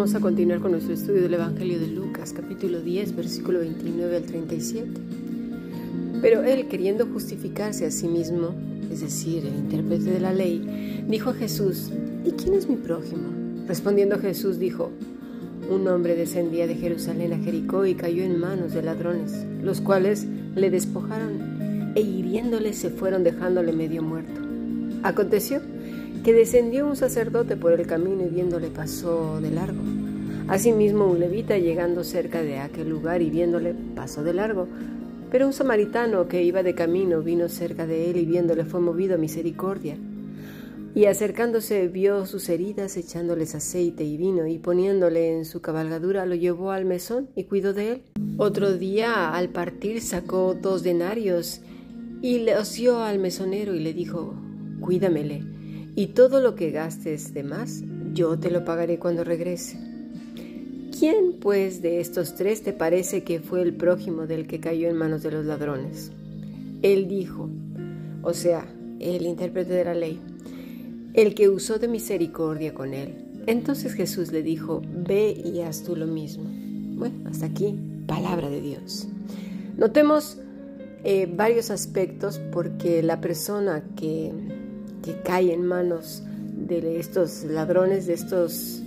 vamos a continuar con nuestro estudio del Evangelio de Lucas, capítulo 10, versículo 29 al 37. Pero él, queriendo justificarse a sí mismo, es decir, el intérprete de la ley, dijo a Jesús, ¿y quién es mi prójimo? Respondiendo Jesús dijo, un hombre descendía de Jerusalén a Jericó y cayó en manos de ladrones, los cuales le despojaron e hiriéndole se fueron dejándole medio muerto. Aconteció que descendió un sacerdote por el camino y viéndole pasó de largo. Asimismo un levita llegando cerca de aquel lugar y viéndole pasó de largo. Pero un samaritano que iba de camino vino cerca de él y viéndole fue movido a misericordia. Y acercándose vio sus heridas, echándoles aceite y vino, y poniéndole en su cabalgadura lo llevó al mesón y cuidó de él. Otro día, al partir, sacó dos denarios y le dio al mesonero y le dijo, Cuídamele y todo lo que gastes de más, yo te lo pagaré cuando regrese. ¿Quién, pues, de estos tres te parece que fue el prójimo del que cayó en manos de los ladrones? Él dijo, o sea, el intérprete de la ley, el que usó de misericordia con él. Entonces Jesús le dijo, ve y haz tú lo mismo. Bueno, hasta aquí, palabra de Dios. Notemos eh, varios aspectos porque la persona que que cae en manos de estos ladrones, de estos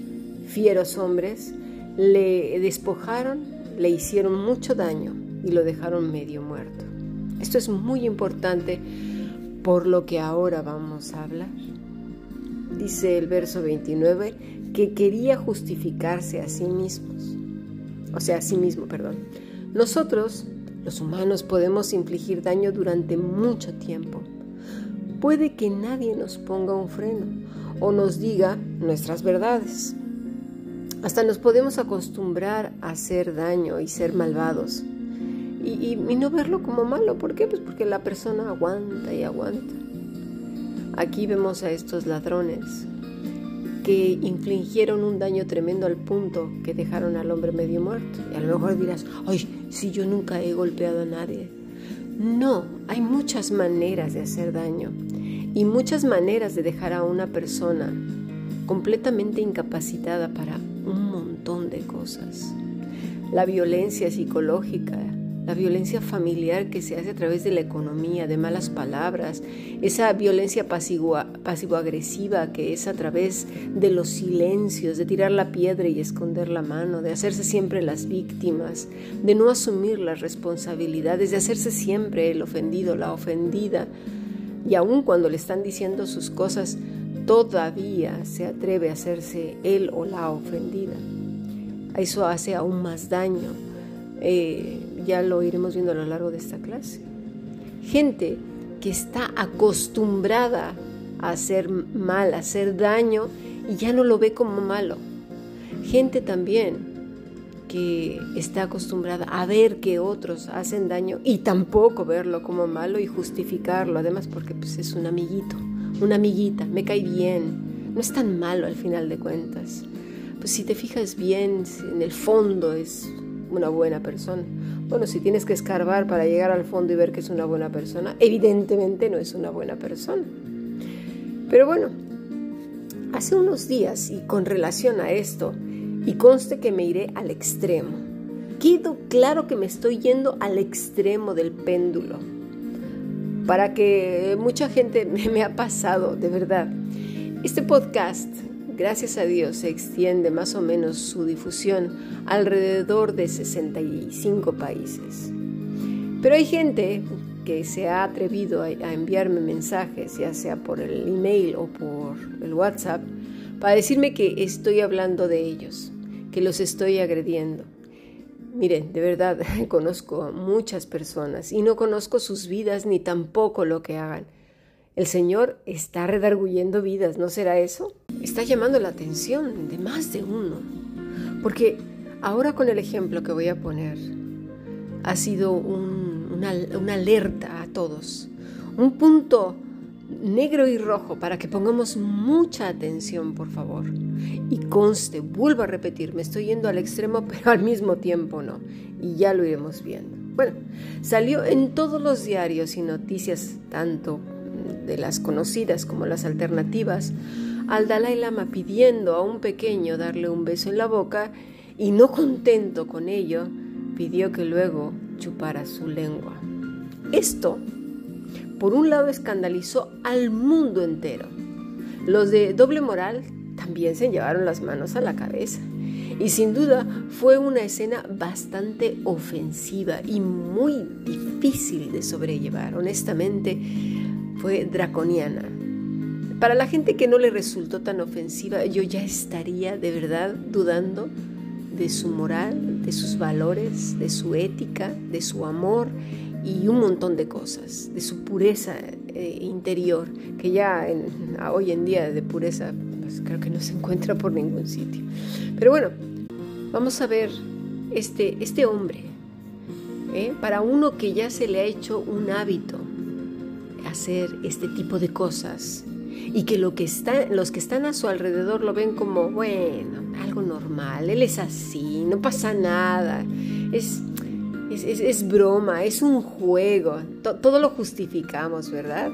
fieros hombres, le despojaron, le hicieron mucho daño y lo dejaron medio muerto. Esto es muy importante por lo que ahora vamos a hablar. Dice el verso 29 que quería justificarse a sí mismos. O sea, a sí mismo, perdón. Nosotros, los humanos, podemos infligir daño durante mucho tiempo puede que nadie nos ponga un freno o nos diga nuestras verdades. Hasta nos podemos acostumbrar a hacer daño y ser malvados y, no verlo como malo. ¿Por qué? Pues porque la persona aguanta y aguanta. Aquí vemos a estos ladrones que infligieron un daño tremendo al punto que dejaron al hombre medio muerto. Y a lo mejor dirás, ay, si yo nunca he golpeado a nadie. No, hay muchas maneras de hacer daño y muchas maneras de dejar a una persona completamente incapacitada para un montón de cosas. La violencia psicológica, la violencia familiar que se hace a través de la economía, de malas palabras, esa violencia pasivo-agresiva que es a través de los silencios, de tirar la piedra y esconder la mano, de hacerse siempre las víctimas, de no asumir las responsabilidades, de hacerse siempre el ofendido, la ofendida, y aun cuando le están diciendo sus cosas, todavía se atreve a hacerse él o la ofendida. Eso hace aún más daño. Eh, ya lo iremos viendo a lo largo de esta clase. Gente que está acostumbrada a hacer mal, a hacer daño y ya no lo ve como malo. Gente también que está acostumbrada a ver que otros hacen daño y tampoco verlo como malo y justificarlo, además porque pues, es un amiguito, una amiguita, me cae bien, no es tan malo al final de cuentas. Pues si te fijas bien, en el fondo es una buena persona. Bueno, si tienes que escarbar para llegar al fondo y ver que es una buena persona, evidentemente no es una buena persona. Pero bueno, hace unos días y con relación a esto, y conste que me iré al extremo. Quedo claro que me estoy yendo al extremo del péndulo. Para que mucha gente me, ha pasado, de verdad. Este podcast, gracias a Dios, se extiende más o menos su difusión alrededor de 65 países. Pero hay gente que se ha atrevido a, enviarme mensajes, ya sea por el email o por el WhatsApp, para decirme que estoy hablando de ellos que los estoy agrediendo. Miren, de verdad, conozco a muchas personas y no conozco sus vidas ni tampoco lo que hagan. El Señor está redarguyendo vidas, ¿no será eso? Está llamando la atención de más de uno. Porque ahora con el ejemplo que voy a poner, ha sido una, una alerta a todos, un punto negro y rojo para que pongamos mucha atención, por favor. Y conste, vuelvo a repetir, me estoy yendo al extremo, pero al mismo tiempo no. Y ya lo iremos viendo. Bueno, salió en todos los diarios y noticias, tanto de las conocidas como las alternativas, al Dalai Lama pidiendo a un pequeño darle un beso en la boca y no contento con ello, pidió que luego chupara su lengua. Esto, por un lado, escandalizó al mundo entero. Los de doble moral también se llevaron las manos a la cabeza. Y sin duda fue una escena bastante ofensiva y muy difícil de sobrellevar. Honestamente, fue draconiana. Para la gente que no le resultó tan ofensiva, yo ya estaría de verdad dudando de su moral, de sus valores, de su ética, de su amor y un montón de cosas, de su pureza eh, interior, que ya hoy en día de pureza pues creo que no se encuentra por ningún sitio. Pero bueno, vamos a ver este, este hombre, ¿eh? para uno que ya se le ha hecho un hábito hacer este tipo de cosas y que, lo que está, los que están a su alrededor lo ven como, bueno, algo normal, él es así, no pasa nada, es, es, broma, es un juego, todo lo justificamos, ¿verdad?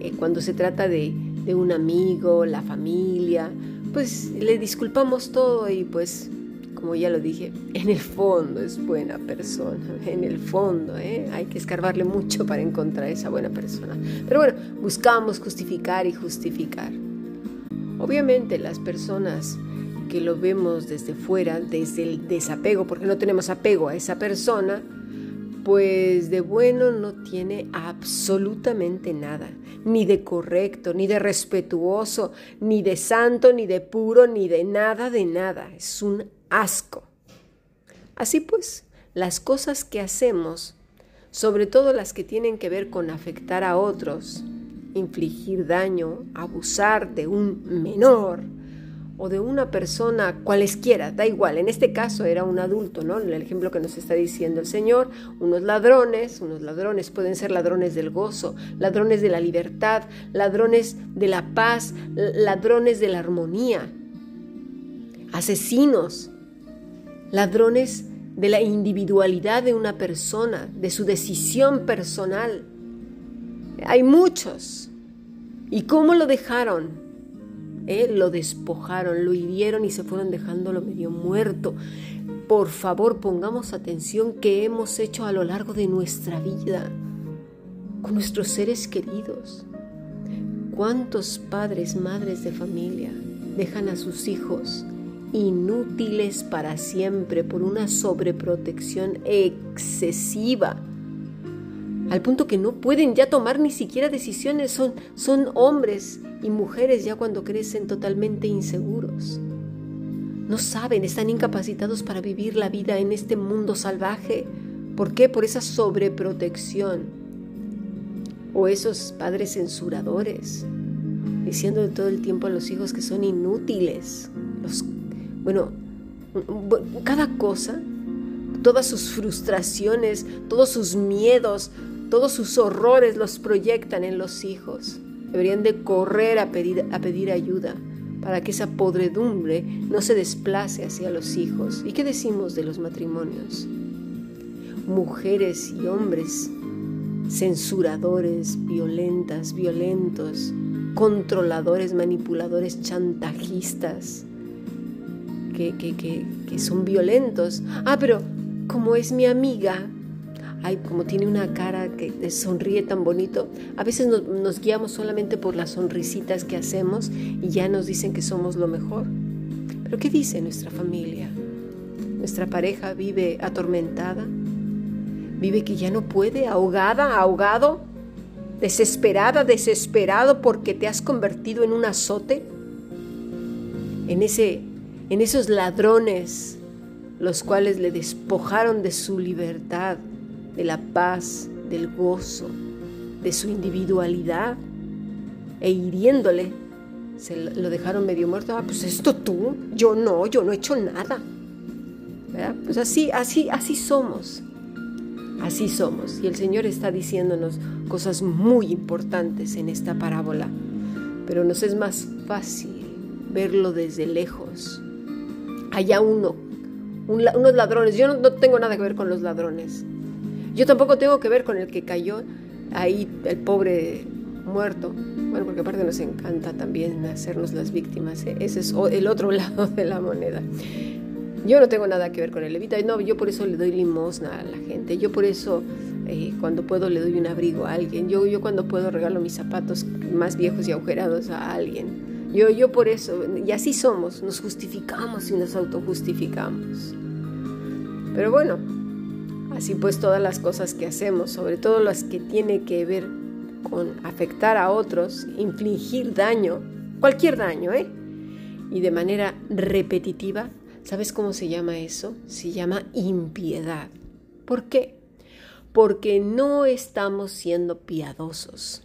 Eh, cuando se trata de, de un amigo, la familia, pues le disculpamos todo y pues como ya lo dije, en el fondo es buena persona, en el fondo, ¿eh? hay que escarbarle mucho para encontrar esa buena persona. Pero bueno, buscamos justificar y justificar. Obviamente las personas que lo vemos desde fuera, desde el desapego, porque no tenemos apego a esa persona, pues de bueno no tiene absolutamente nada, ni de correcto, ni de respetuoso, ni de santo, ni de puro, ni de nada, de nada. Es un asco. Así pues, las cosas que hacemos, sobre todo las que tienen que ver con afectar a otros, infligir daño, abusar de un menor, o de una persona cualesquiera, da igual, en este caso era un adulto, ¿no? El ejemplo que nos está diciendo el Señor, unos ladrones, unos ladrones pueden ser ladrones del gozo, ladrones de la libertad, ladrones de la paz, ladrones de la armonía, asesinos, ladrones de la individualidad de una persona, de su decisión personal. Hay muchos. ¿Y cómo lo dejaron? Lo despojaron, lo hirieron y se fueron dejándolo medio muerto. Por favor, pongamos atención qué hemos hecho a lo largo de nuestra vida con nuestros seres queridos. ¿Cuántos padres, madres de familia dejan a sus hijos inútiles para siempre por una sobreprotección excesiva? Al punto que no pueden ya tomar ni siquiera decisiones, son, son hombres y mujeres ya cuando crecen totalmente inseguros. No saben, están incapacitados para vivir la vida en este mundo salvaje. ¿Por qué? Por esa sobreprotección. O esos padres censuradores, diciendo todo el tiempo a los hijos que son inútiles. Los, bueno, cada cosa, todas sus frustraciones, todos sus miedos, todos sus horrores los proyectan en los hijos. Deberían de correr a pedir, a pedir ayuda para que esa podredumbre no se desplace hacia los hijos. ¿Y qué decimos de los matrimonios? Mujeres y hombres censuradores, violentas, violentos, controladores, manipuladores, chantajistas, que, que, que, que son violentos. Ah, pero como es mi amiga, como tiene una cara que sonríe tan bonito, a veces nos guiamos solamente por las sonrisitas que hacemos y ya nos dicen que somos lo mejor. Pero ¿qué dice nuestra familia? Nuestra pareja vive atormentada, vive que ya no puede, ahogada, ahogado, desesperada, desesperado porque te has convertido en un azote, en, ese, en esos ladrones los cuales le despojaron de su libertad, de la paz, del gozo, de su individualidad, e hiriéndole, se lo dejaron medio muerto. Ah, pues esto tú, yo no, yo no he hecho nada. Pues así, así, así somos. Así somos. Y el Señor está diciéndonos cosas muy importantes en esta parábola. Pero nos es más fácil verlo desde lejos. Allá uno, unos ladrones. Yo no tengo nada que ver con los ladrones. Yo tampoco tengo que ver con el que cayó ahí, el pobre muerto. Bueno, porque aparte nos encanta también hacernos las víctimas. ¿eh? Ese es el otro lado de la moneda. Yo no tengo nada que ver con el levita. No, yo por eso le doy limosna a la gente. Yo por eso eh, cuando puedo le doy un abrigo a alguien. Yo, yo cuando puedo regalo mis zapatos más viejos y agujerados a alguien. Yo, yo por eso, y así somos, nos justificamos y nos autojustificamos. Pero bueno, así pues todas las cosas que hacemos, sobre todo las que tienen que ver con afectar a otros, infligir daño, cualquier daño, ¿eh? Y de manera repetitiva, ¿sabes cómo se llama eso? Se llama impiedad. ¿Por qué? Porque no estamos siendo piadosos,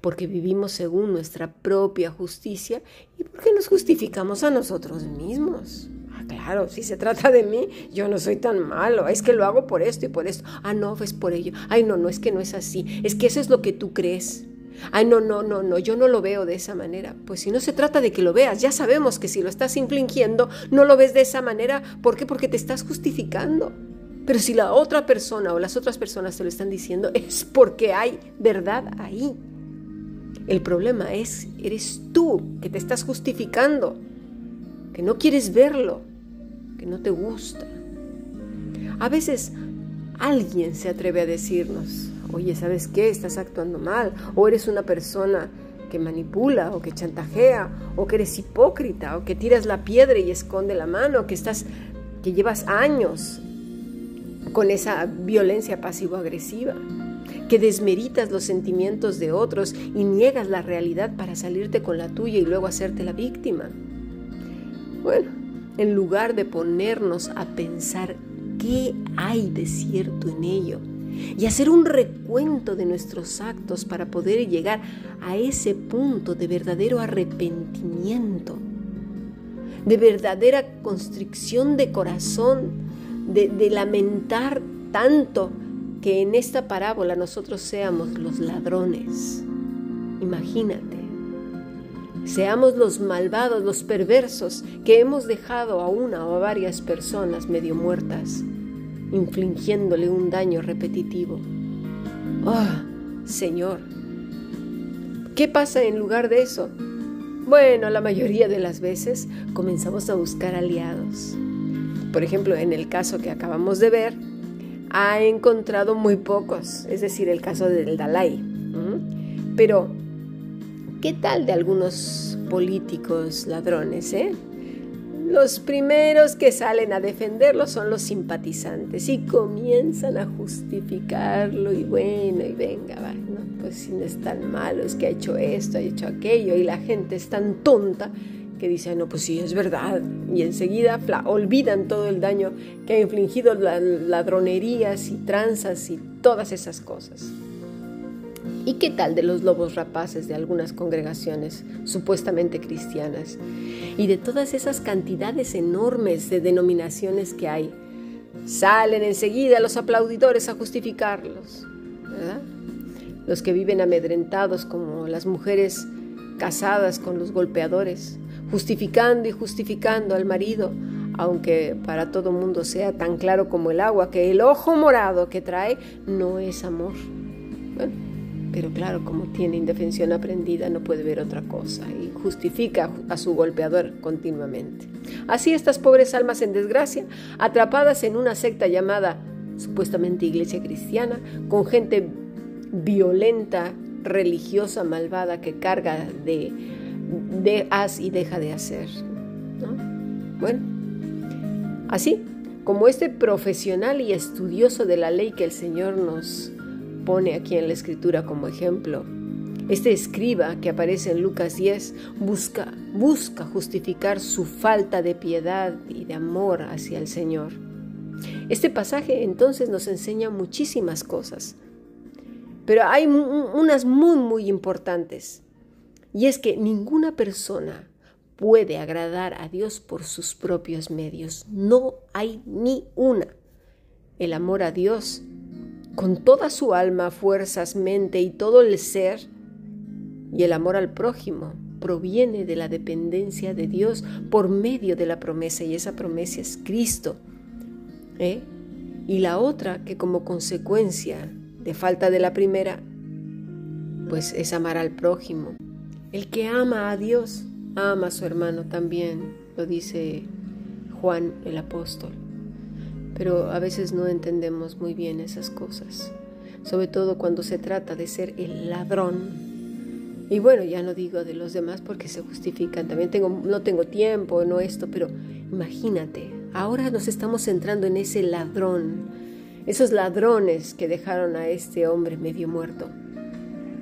porque vivimos según nuestra propia justicia y porque nos justificamos a nosotros mismos. Claro, si se trata de mí, yo no soy tan malo, es que lo hago por esto y por esto. Ah, no, es por ello. Ay, no, no, es que no es así, es que eso es lo que tú crees. Ay, no, no, no, no, yo no lo veo de esa manera. Pues si no se trata de que lo veas, ya sabemos que si lo estás infligiendo, no lo ves de esa manera. ¿Por qué? Porque te estás justificando. Pero si la otra persona o las otras personas te lo están diciendo, es porque hay verdad ahí. El problema es, eres tú que te estás justificando, que no quieres verlo, que no te gusta. A veces alguien se atreve a decirnos, oye, ¿sabes qué? Estás actuando mal, o eres una persona que manipula o que chantajea o que eres hipócrita o que tiras la piedra y esconde la mano, que estás que llevas años con esa violencia pasivo-agresiva, que desmeritas los sentimientos de otros y niegas la realidad para salirte con la tuya y luego hacerte la víctima. Bueno, en lugar de ponernos a pensar qué hay de cierto en ello y hacer un recuento de nuestros actos para poder llegar a ese punto de verdadero arrepentimiento, de verdadera constricción de corazón, de, de lamentar tanto que en esta parábola nosotros seamos los ladrones. Imagínate Seamos los malvados, los perversos, que hemos dejado a una o a varias personas medio muertas, infligiéndole un daño repetitivo. ¡Oh, Señor! ¿Qué pasa en lugar de eso? Bueno, la mayoría de las veces comenzamos a buscar aliados. Por ejemplo, en el caso que acabamos de ver, ha encontrado muy pocos, es decir, el caso del Dalai. Pero ¿Qué tal de algunos políticos ladrones, eh? Los primeros que salen a defenderlo son los simpatizantes y comienzan a justificarlo y bueno, y venga, va, pues si no es tan malo, es que ha hecho esto, ha hecho aquello y la gente es tan tonta que dice, no, pues sí, es verdad. Y enseguida olvidan todo el daño que ha infligido las ladronerías y tranzas y todas esas cosas. ¿Y qué tal de los lobos rapaces de algunas congregaciones supuestamente cristianas? Y de todas esas cantidades enormes de denominaciones que hay. Salen enseguida los aplaudidores a justificarlos, ¿verdad? Los que viven amedrentados como las mujeres casadas con los golpeadores, justificando y justificando al marido, aunque para todo mundo sea tan claro como el agua que el ojo morado que trae no es amor. Bueno, pero claro, como tiene indefensión aprendida, no puede ver otra cosa y justifica a su golpeador continuamente. Así estas pobres almas en desgracia, atrapadas en una secta llamada supuestamente iglesia cristiana, con gente violenta, religiosa, malvada, que carga de, de haz y deja de hacer. Bueno, así como este profesional y estudioso de la ley que el Señor nos pone aquí en la escritura como ejemplo. Este escriba que aparece en Lucas 10 busca, busca justificar su falta de piedad y de amor hacia el Señor. Este pasaje entonces nos enseña muchísimas cosas, pero hay unas muy, muy importantes. Y es que ninguna persona puede agradar a Dios por sus propios medios. No hay ni una. El amor a Dios con toda su alma, fuerzas, mente y todo el ser, y el amor al prójimo proviene de la dependencia de Dios por medio de la promesa, y esa promesa es Cristo. ¿eh? Y la otra que como consecuencia de falta de la primera, pues es amar al prójimo. El que ama a Dios, ama a su hermano también, lo dice Juan el apóstol. Pero a veces no entendemos muy bien esas cosas, sobre todo cuando se trata de ser el ladrón. Y bueno, ya no digo de los demás porque se justifican. También tengo, no tengo tiempo, no esto, pero imagínate, ahora nos estamos centrando en ese ladrón, esos ladrones que dejaron a este hombre medio muerto,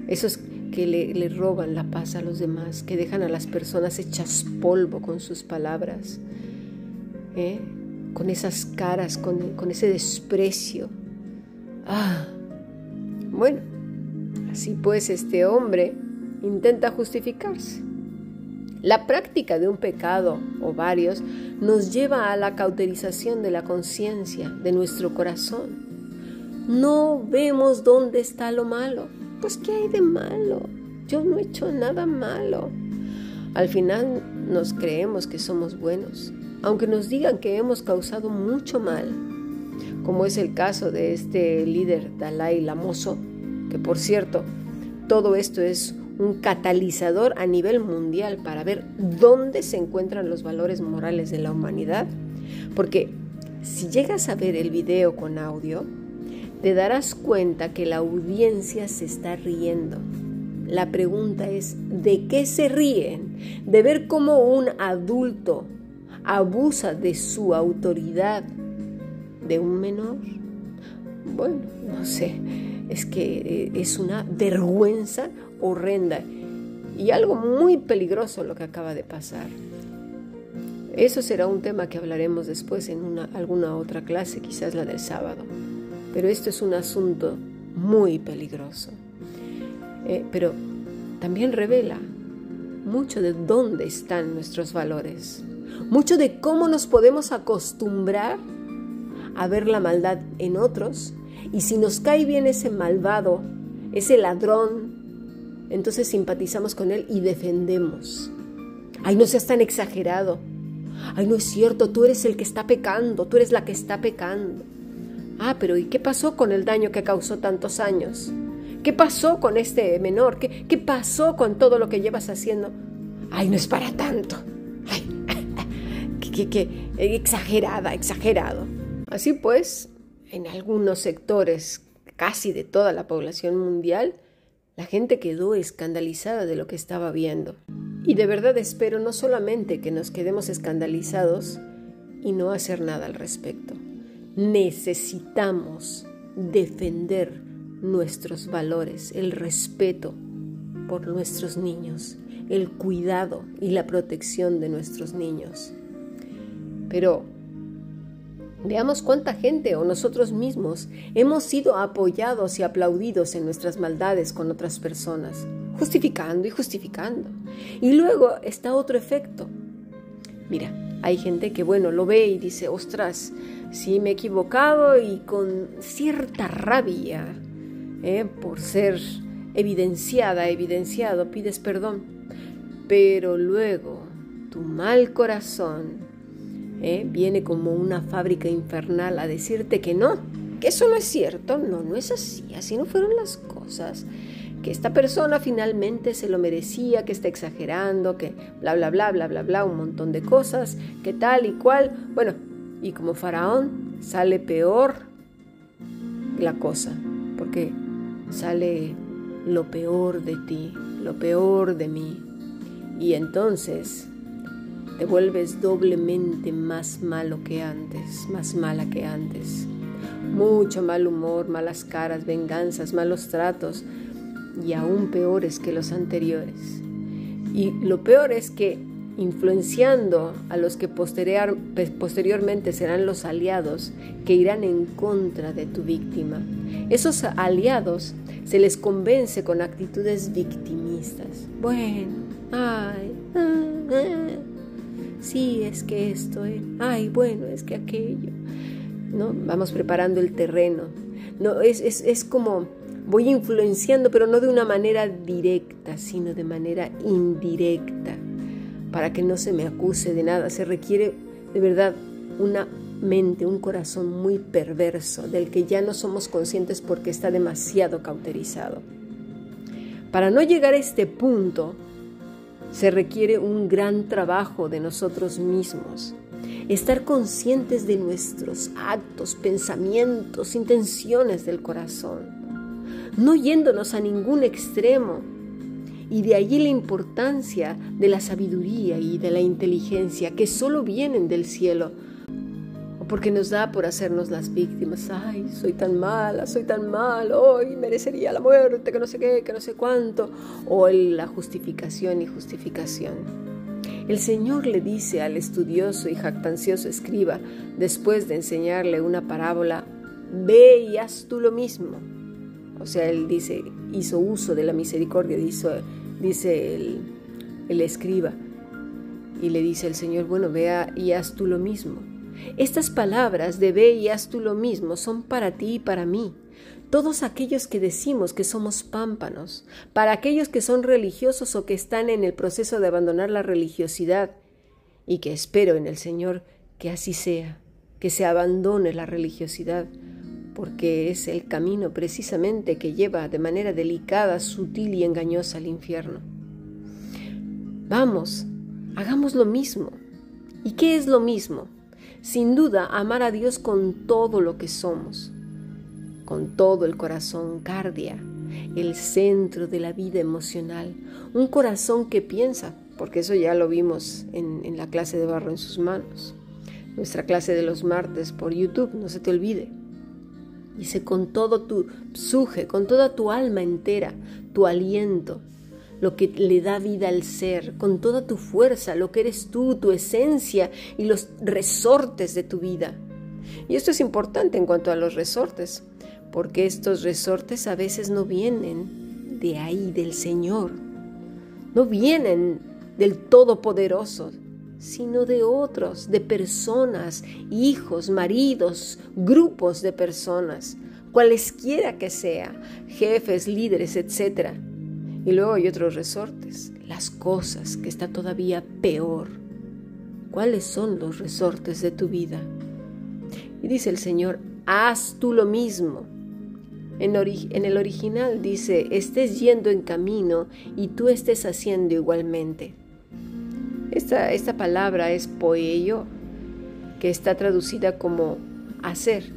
esos que le, roban la paz a los demás, que dejan a las personas hechas polvo con sus palabras, ¿eh? Con esas caras, con, con ese desprecio. Ah, bueno, así pues este hombre intenta justificarse. La práctica de un pecado o varios nos lleva a la cauterización de la conciencia, de nuestro corazón. No vemos dónde está lo malo. Pues ¿qué hay de malo? Yo no he hecho nada malo. Al final nos creemos que somos buenos, aunque nos digan que hemos causado mucho mal, como es el caso de este líder Dalai Lamoso, que por cierto, todo esto es un catalizador a nivel mundial para ver dónde se encuentran los valores morales de la humanidad. Porque si llegas a ver el video con audio, te darás cuenta que la audiencia se está riendo. La pregunta es, ¿de qué se ríen? ¿De ver cómo un adulto abusa de su autoridad de un menor? Bueno, no sé, es que eh, es una vergüenza horrenda y algo muy peligroso lo que acaba de pasar. Eso será un tema que hablaremos después en una, alguna otra clase, quizás la del sábado. Pero esto es un asunto muy peligroso. Eh, pero también revela mucho de dónde están nuestros valores, mucho de cómo nos podemos acostumbrar a ver la maldad en otros y si nos cae bien ese malvado, ese ladrón, entonces simpatizamos con él y defendemos. Ay, no seas tan exagerado. Ay, no es cierto, tú eres el que está pecando, tú eres la que está pecando. Ah, pero ¿y qué pasó con el daño que causó tantos años? ¿Qué pasó con este menor? ¿Qué, qué pasó con todo lo que llevas haciendo? Ay, no es para tanto. Ay, qué, qué exagerada, exagerado. Así pues, en algunos sectores casi de toda la población mundial, la gente quedó escandalizada de lo que estaba viendo. Y de verdad espero no solamente que nos quedemos escandalizados y no hacer nada al respecto. Necesitamos defender nuestros valores, el respeto por nuestros niños, el cuidado y la protección de nuestros niños. Pero Veamos cuánta gente o nosotros mismos hemos sido apoyados y aplaudidos en nuestras maldades con otras personas, justificando y justificando. Y luego está otro efecto. Mira, hay gente que, bueno, lo ve y dice, ostras, sí me he equivocado y con cierta rabia ¿eh? por ser evidenciada, evidenciado, pides perdón. Pero luego tu mal corazón ¿eh? viene como una fábrica infernal a decirte que no, que eso no es cierto, no, no es así, así no fueron las cosas, que esta persona finalmente se lo merecía, que está exagerando, que bla, bla, bla, bla, bla, bla, un montón de cosas, que tal y cual, bueno, y como faraón sale peor la cosa, porque sale lo peor de ti, lo peor de mí. Y entonces te vuelves doblemente más malo que antes, más mala que antes. Mucho mal humor, malas caras, venganzas, malos tratos y aún peores que los anteriores. Y lo peor es que influenciando a los que posteriormente serán los aliados que irán en contra de tu víctima. Esos aliados se les convence con actitudes victimistas. Bueno, ay, ah, ah sí, es que esto, eh. ay, bueno, es que aquello, ¿no? Vamos preparando el terreno. No, es, es, es como voy influenciando, pero no de una manera directa, sino de manera indirecta, para que no se me acuse de nada. Se requiere de verdad una mente, un corazón muy perverso, del que ya no somos conscientes porque está demasiado cauterizado Para no llegar a este punto, se requiere un gran trabajo de nosotros mismos. Estar conscientes de nuestros actos, pensamientos, intenciones del corazón. No yéndonos a ningún extremo. Y de allí la importancia de la sabiduría y de la inteligencia que solo vienen del cielo porque nos da por hacernos las víctimas. Ay, soy tan mala, soy tan mal, hoy merecería la muerte, que no sé qué, que no sé cuánto. O la justificación y justificación. El Señor le dice al estudioso y jactancioso escriba, después de enseñarle una parábola, ve y haz tú lo mismo. O sea, él dice, hizo uso de la misericordia, dice, el, el escriba. Y le dice el Señor, bueno, vea y haz tú lo mismo. Estas palabras de ve y haz tú lo mismo son para ti y para mí. Todos aquellos que decimos que somos pámpanos, para aquellos que son religiosos o que están en el proceso de abandonar la religiosidad, y que espero en el Señor que así sea, que se abandone la religiosidad, porque es el camino precisamente que lleva de manera delicada, sutil y engañosa al infierno. Vamos, hagamos lo mismo. ¿Y qué es lo mismo? Sin duda, amar a Dios con todo lo que somos, con todo el corazón, cardia, el centro de la vida emocional, un corazón que piensa, porque eso ya lo vimos en, la clase de barro en sus manos, nuestra clase de los martes por YouTube, no se te olvide. Dice con todo tu suje, con toda tu alma entera, tu aliento, lo que le da vida al ser, con toda tu fuerza, lo que eres tú, tu esencia y los resortes de tu vida. Y esto es importante en cuanto a los resortes, porque estos resortes a veces no vienen de ahí, del Señor, no vienen del Todopoderoso, sino de otros, de personas, hijos, maridos, grupos de personas, cualesquiera que sea, jefes, líderes, etcétera y luego hay otros resortes, las cosas que está todavía peor. ¿Cuáles son los resortes de tu vida? Y dice el Señor, haz tú lo mismo. En, el original dice, estés yendo en camino y tú estés haciendo igualmente. Esta, esta palabra es poello, que está traducida como hacer.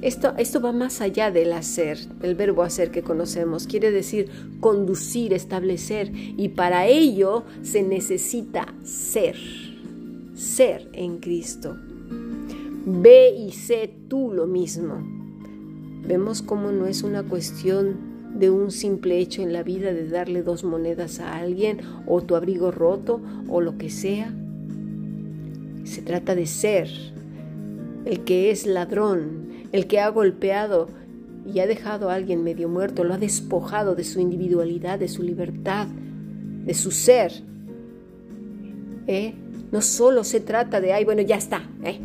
Esto, esto va más allá del hacer, el verbo hacer que conocemos. Quiere decir conducir, establecer. Y para ello se necesita ser. Ser en Cristo. Ve y sé tú lo mismo. Vemos cómo no es una cuestión de un simple hecho en la vida de darle dos monedas a alguien o tu abrigo roto o lo que sea. Se trata de ser. El que es ladrón el que ha golpeado y ha dejado a alguien medio muerto, lo ha despojado de su individualidad, de su libertad, de su ser. ¿Eh? No solo se trata de, ay, bueno, ya está, ¿eh?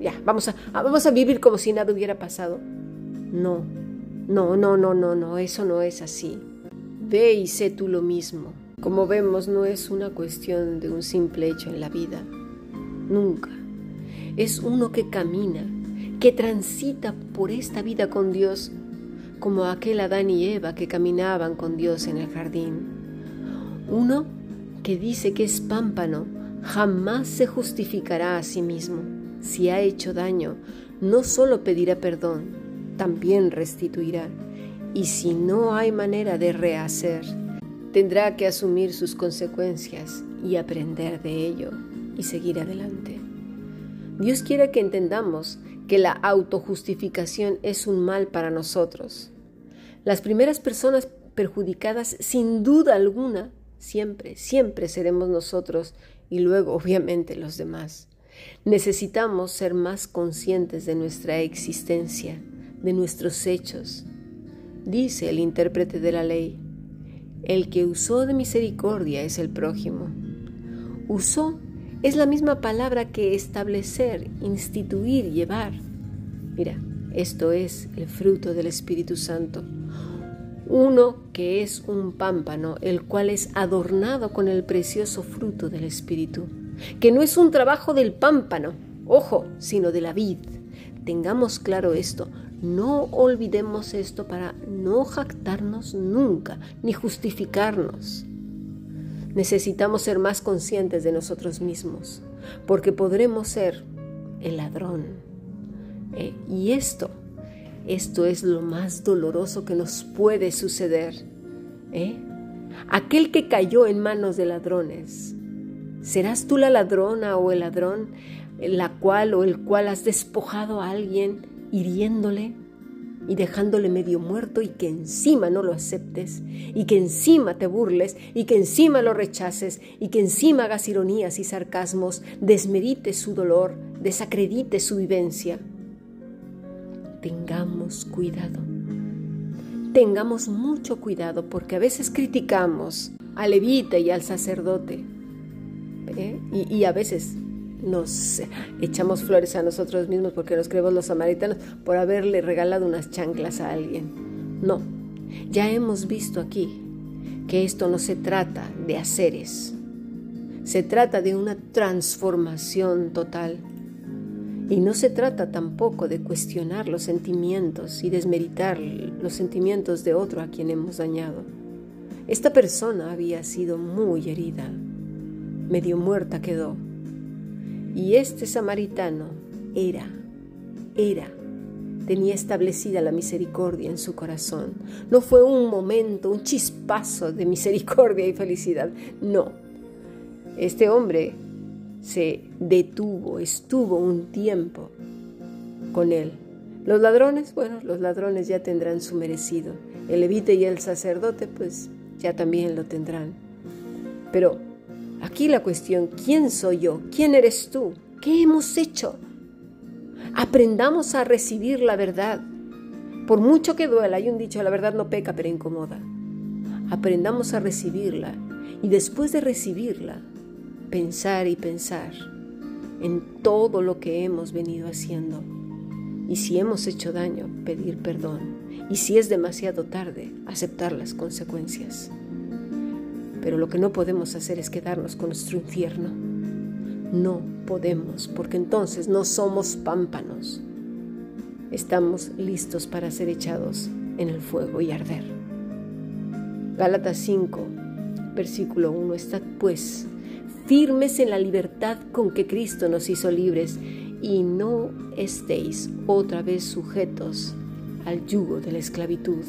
ya, vamos a, vamos a vivir como si nada hubiera pasado. No, no, no, no, no, no, eso no es así. Ve y sé tú lo mismo. Como vemos, no es una cuestión de un simple hecho en la vida. Nunca. Es uno que camina, que transita por esta vida con Dios, como aquel Adán y Eva que caminaban con Dios en el jardín. Uno que dice que es pámpano, jamás se justificará a sí mismo. Si ha hecho daño, no solo pedirá perdón, también restituirá. Y si no hay manera de rehacer, tendrá que asumir sus consecuencias y aprender de ello y seguir adelante. Dios quiere que entendamos que la autojustificación es un mal para nosotros. Las primeras personas perjudicadas, sin duda alguna, siempre, siempre seremos nosotros y luego, obviamente, los demás. Necesitamos ser más conscientes de nuestra existencia, de nuestros hechos. Dice el intérprete de la ley, el que usó de misericordia es el prójimo. Usó es la misma palabra que establecer, instituir, llevar. Mira, esto es el fruto del Espíritu Santo. Uno que es un pámpano, el cual es adornado con el precioso fruto del Espíritu, que no es un trabajo del pámpano, ojo, sino de la vid. Tengamos claro esto, No olvidemos esto para no jactarnos nunca, ni justificarnos. Necesitamos ser más conscientes de nosotros mismos, porque podremos ser el ladrón. Eh, y esto, esto es lo más doloroso que nos puede suceder. ¿eh? Aquel que cayó en manos de ladrones, ¿serás tú la ladrona o el ladrón la cual o el cual has despojado a alguien hiriéndole? Y dejándole medio muerto y que encima no lo aceptes y que encima te burles y que encima lo rechaces y que encima hagas ironías y sarcasmos, desmedites su dolor, desacredites su vivencia. Tengamos cuidado. Tengamos mucho cuidado porque a veces criticamos al levita y al sacerdote ¿eh? y, y a veces nos echamos flores a nosotros mismos porque nos creemos los samaritanos por haberle regalado unas chanclas a alguien. No, ya hemos visto aquí que esto no se trata de haceres, se trata de una transformación total. Y no se trata tampoco de cuestionar los sentimientos y desmeritar los sentimientos de otro a quien hemos dañado. Esta persona había sido muy herida, medio muerta quedó y este samaritano era, era, tenía establecida la misericordia en su corazón. No fue un momento, un chispazo de misericordia y felicidad. No. Este hombre se detuvo, estuvo un tiempo con él. Los ladrones, bueno, los ladrones ya tendrán su merecido. El levite y el sacerdote, pues ya también lo tendrán. Pero Aquí la cuestión, ¿quién soy yo? ¿Quién eres tú? ¿Qué hemos hecho? Aprendamos a recibir la verdad. Por mucho que duela, hay un dicho, la verdad no peca, pero incomoda. Aprendamos a recibirla y después de recibirla, pensar y pensar en todo lo que hemos venido haciendo. Y si hemos hecho daño, pedir perdón. Y si es demasiado tarde, aceptar las consecuencias. Pero lo que no podemos hacer es quedarnos con nuestro infierno. No podemos, porque entonces no somos pámpanos. Estamos listos para ser echados en el fuego y arder. Gálatas 5, versículo 1. Estad pues firmes en la libertad con que Cristo nos hizo libres y no estéis otra vez sujetos al yugo de la esclavitud.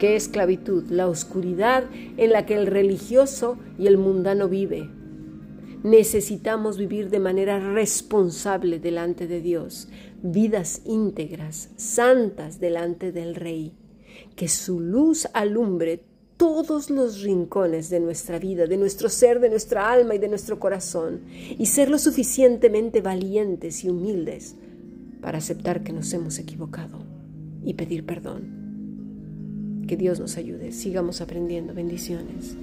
¿Qué esclavitud? La oscuridad en la que el religioso y el mundano vive. Necesitamos vivir de manera responsable delante de Dios, vidas íntegras, santas delante del Rey. Que su luz alumbre todos los rincones de nuestra vida, de nuestro ser, de nuestra alma y de nuestro corazón, y ser lo suficientemente valientes y humildes para aceptar que nos hemos equivocado y pedir perdón. Que Dios nos ayude. Sigamos aprendiendo. Bendiciones.